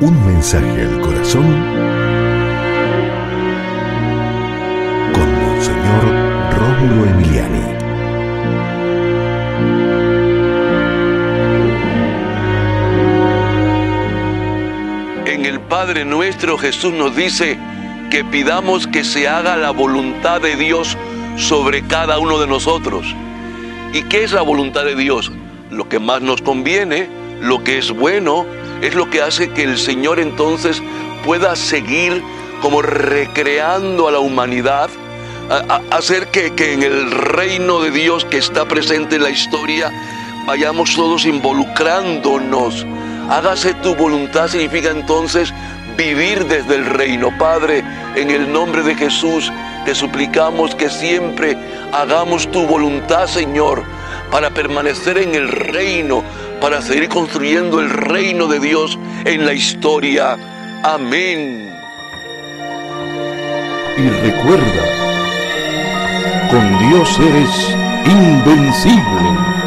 Un mensaje al corazón con Monseñor Rómulo Emiliani. En el Padre nuestro Jesús nos dice que pidamos que se haga la voluntad de Dios sobre cada uno de nosotros. ¿Y qué es la voluntad de Dios? Lo que más nos conviene, lo que es bueno, es lo que hace que el Señor entonces pueda seguir como recreando a la humanidad, hacer que, en el reino de Dios que está presente en la historia vayamos todos involucrándonos. Hágase tu voluntad significa entonces vivir desde el reino. Padre, en el nombre de Jesús, te suplicamos que siempre hagamos tu voluntad, Señor, para permanecer en el reino, para seguir construyendo el reino de Dios en la historia. Amén. Y recuerda, con Dios eres invencible.